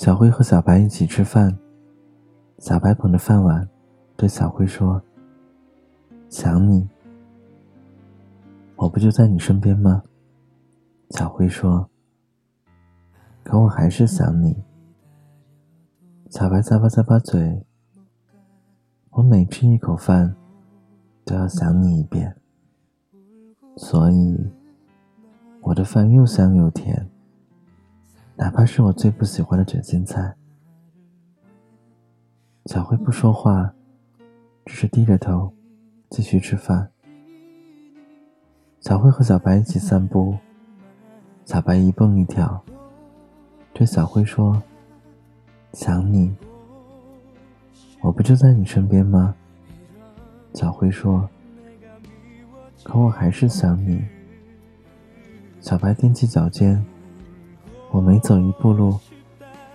小辉和小白一起吃饭，小白捧着饭碗对小辉说：“想你，我不就在你身边吗？”小辉说：“可我还是想你。”小白咂巴咂巴嘴：“我每吃一口饭，都要想你一遍，所以我的饭又香又甜。”哪怕是我最不喜欢的卷心菜，小辉不说话，只是低着头继续吃饭。小辉和小白一起散步，小白一蹦一跳，对小辉说：“想你，我不就在你身边吗？”小辉说：“可我还是想你。”小白踮起脚尖。我每走一步路，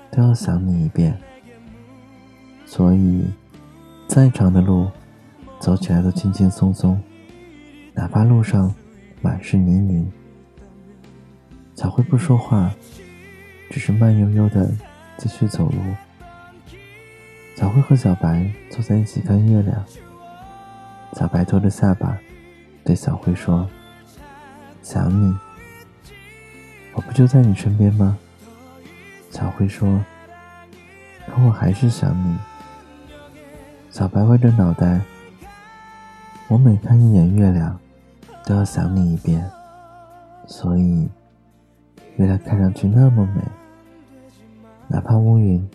都要想你一遍，所以，再长的路，走起来都轻轻松松，哪怕路上满是泥泞。小辉不说话，只是慢悠悠的继续走路。小辉和小白坐在一起看月亮，小白托着下巴，对小辉说：“想你。”我不就在你身边吗？小辉说：“可我还是想你。”小白歪着脑袋：“我每看一眼月亮，都要想你一遍，所以月亮看上去那么美，哪怕乌云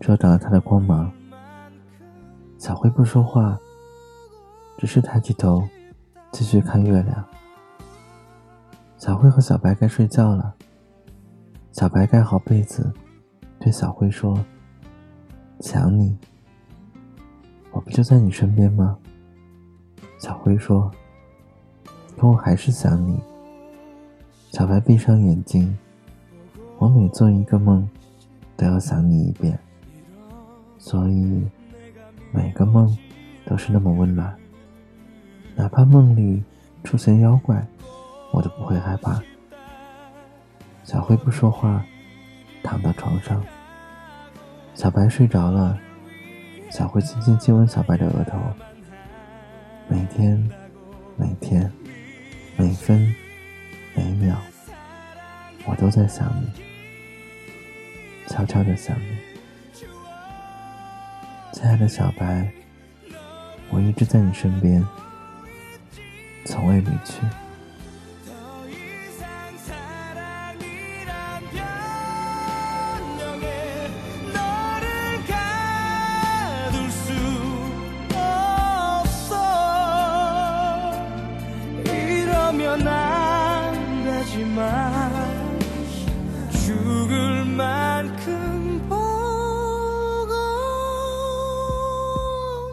遮挡了它的光芒。”小辉不说话，只是抬起头继续看月亮。小辉和小白该睡觉了。小白盖好被子，对小辉说：“想你，我不就在你身边吗？”小辉说：“可我还是想你。”小白闭上眼睛：“我每做一个梦，都要想你一遍，所以每个梦都是那么温暖。哪怕梦里出现妖怪。”我都不会害怕。小辉不说话，躺到床上。小白睡着了，小辉轻轻亲吻小白的额头。每天，每天，每分，每秒，我都在想你，悄悄的想你，亲爱的小白，我一直在你身边，从未离去。 떠난다지만 죽을 만큼 보고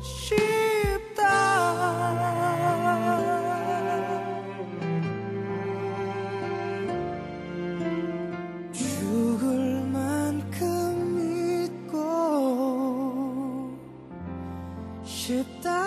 싶다 죽을 만큼 믿고 싶다.